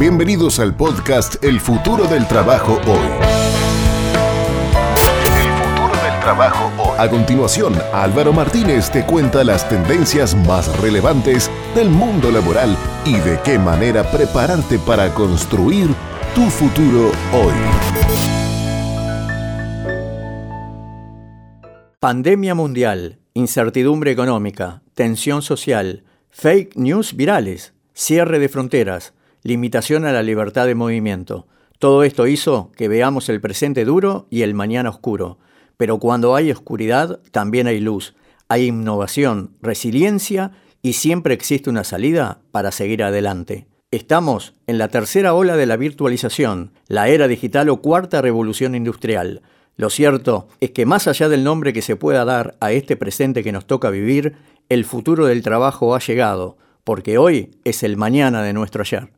Bienvenidos al podcast El futuro del trabajo hoy. El futuro del trabajo hoy. A continuación, Álvaro Martínez te cuenta las tendencias más relevantes del mundo laboral y de qué manera prepararte para construir tu futuro hoy. Pandemia mundial, incertidumbre económica, tensión social, fake news virales, cierre de fronteras, limitación a la libertad de movimiento. Todo esto hizo que veamos el presente duro y el mañana oscuro. Pero cuando hay oscuridad, también hay luz. Hay innovación, resiliencia y siempre existe una salida para seguir adelante. Estamos en la tercera ola de la virtualización, la era digital o cuarta revolución industrial. Lo cierto es que más allá del nombre que se pueda dar a este presente que nos toca vivir, el futuro del trabajo ha llegado, porque hoy es el mañana de nuestro ayer.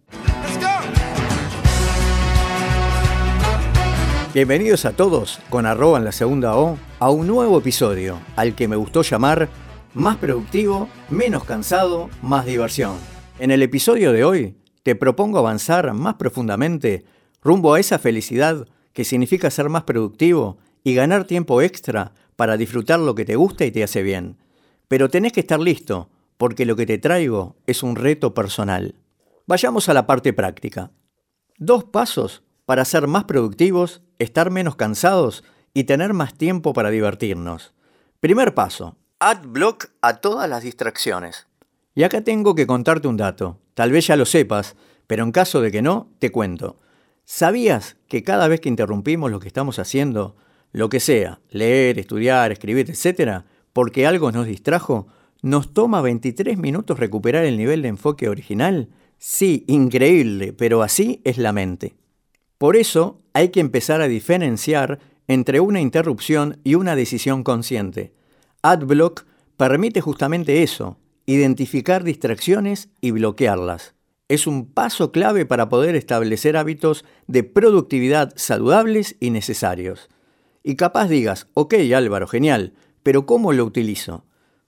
Bienvenidos a todos con arroba en la segunda O a un nuevo episodio al que me gustó llamar Más productivo, menos cansado, más diversión. En el episodio de hoy te propongo avanzar más profundamente rumbo a esa felicidad que significa ser más productivo y ganar tiempo extra para disfrutar lo que te gusta y te hace bien. Pero tenés que estar listo, porque lo que te traigo es un reto personal. Vayamos a la parte práctica. Dos pasos para ser más productivos, estar menos cansados y tener más tiempo para divertirnos. Primer paso, add block a todas las distracciones. Y acá tengo que contarte un dato. Tal vez ya lo sepas, pero en caso de que no, te cuento. ¿Sabías que cada vez que interrumpimos lo que estamos haciendo, lo que sea, leer, estudiar, escribir, etcétera, porque algo nos distrajo, nos toma 23 minutos recuperar el nivel de enfoque original? Sí, increíble, pero así es la mente. Por eso hay que empezar a diferenciar entre una interrupción y una decisión consciente. AdBlock permite justamente eso, identificar distracciones y bloquearlas. Es un paso clave para poder establecer hábitos de productividad saludables y necesarios. Y capaz digas, ok Álvaro, genial, pero ¿cómo lo utilizo?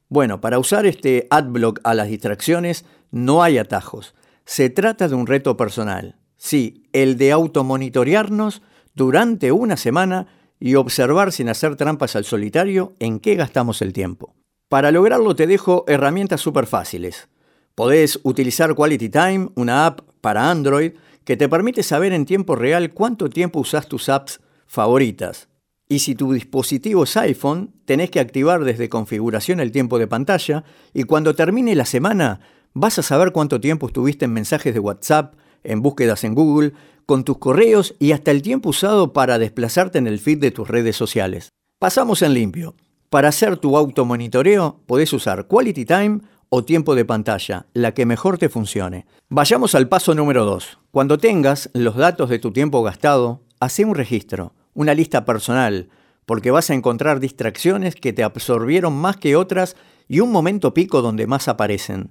Bueno, para usar este AdBlock a las distracciones no hay atajos. Se trata de un reto personal. Sí, el de automonitorearnos durante una semana y observar sin hacer trampas al solitario en qué gastamos el tiempo. Para lograrlo te dejo herramientas súper fáciles. Podés utilizar Quality Time, una app para Android que te permite saber en tiempo real cuánto tiempo usas tus apps favoritas. Y si tu dispositivo es iPhone, tenés que activar desde configuración el tiempo de pantalla y cuando termine la semana vas a saber cuánto tiempo estuviste en mensajes de WhatsApp, en búsquedas en Google, con tus correos y hasta el tiempo usado para desplazarte en el feed de tus redes sociales. Pasamos en limpio. Para hacer tu automonitoreo podés usar Quality Time o tiempo de pantalla, la que mejor te funcione. Vayamos al paso número 2. Cuando tengas los datos de tu tiempo gastado, hace un registro, una lista personal, porque vas a encontrar distracciones que te absorbieron más que otras y un momento pico donde más aparecen.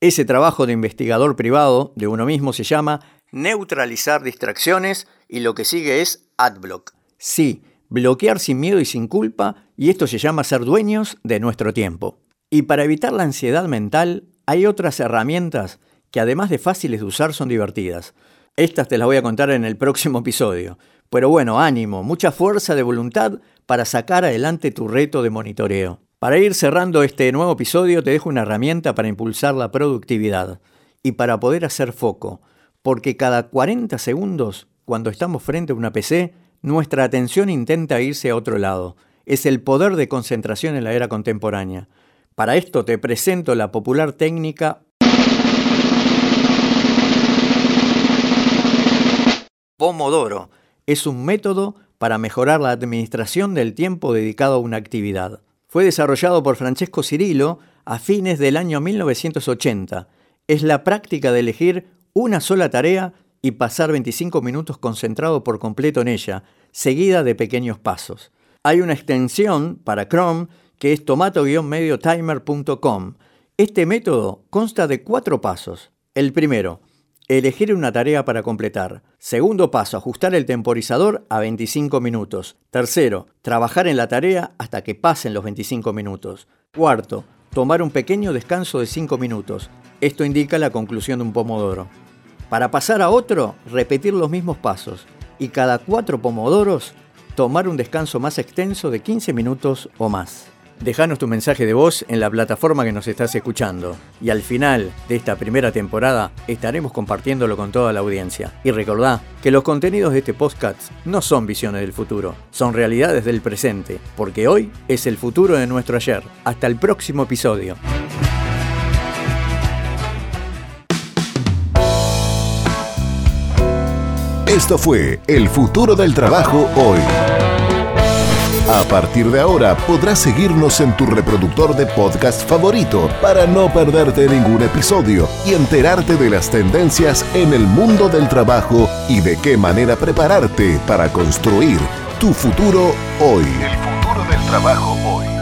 Ese trabajo de investigador privado de uno mismo se llama neutralizar distracciones y lo que sigue es adblock. Sí, bloquear sin miedo y sin culpa y esto se llama ser dueños de nuestro tiempo. Y para evitar la ansiedad mental hay otras herramientas que además de fáciles de usar son divertidas. Estas te las voy a contar en el próximo episodio. Pero bueno, ánimo, mucha fuerza de voluntad para sacar adelante tu reto de monitoreo. Para ir cerrando este nuevo episodio te dejo una herramienta para impulsar la productividad y para poder hacer foco, porque cada 40 segundos, cuando estamos frente a una PC, nuestra atención intenta irse a otro lado. Es el poder de concentración en la era contemporánea. Para esto te presento la popular técnica Pomodoro. Es un método para mejorar la administración del tiempo dedicado a una actividad. Fue desarrollado por Francesco Cirillo a fines del año 1980. Es la práctica de elegir una sola tarea y pasar 25 minutos concentrado por completo en ella, seguida de pequeños pasos. Hay una extensión para Chrome que es tomato-mediotimer.com. Este método consta de cuatro pasos. El primero, Elegir una tarea para completar. Segundo paso, ajustar el temporizador a 25 minutos. Tercero, trabajar en la tarea hasta que pasen los 25 minutos. Cuarto, tomar un pequeño descanso de 5 minutos. Esto indica la conclusión de un pomodoro. Para pasar a otro, repetir los mismos pasos y cada cuatro pomodoros tomar un descanso más extenso de 15 minutos o más. Déjanos tu mensaje de voz en la plataforma que nos estás escuchando. Y al final de esta primera temporada estaremos compartiéndolo con toda la audiencia. Y recordá que los contenidos de este podcast no son visiones del futuro, son realidades del presente, porque hoy es el futuro de nuestro ayer. Hasta el próximo episodio. Esto fue El futuro del trabajo hoy. A partir de ahora podrás seguirnos en tu reproductor de podcast favorito para no perderte ningún episodio y enterarte de las tendencias en el mundo del trabajo y de qué manera prepararte para construir tu futuro hoy. El futuro del trabajo hoy.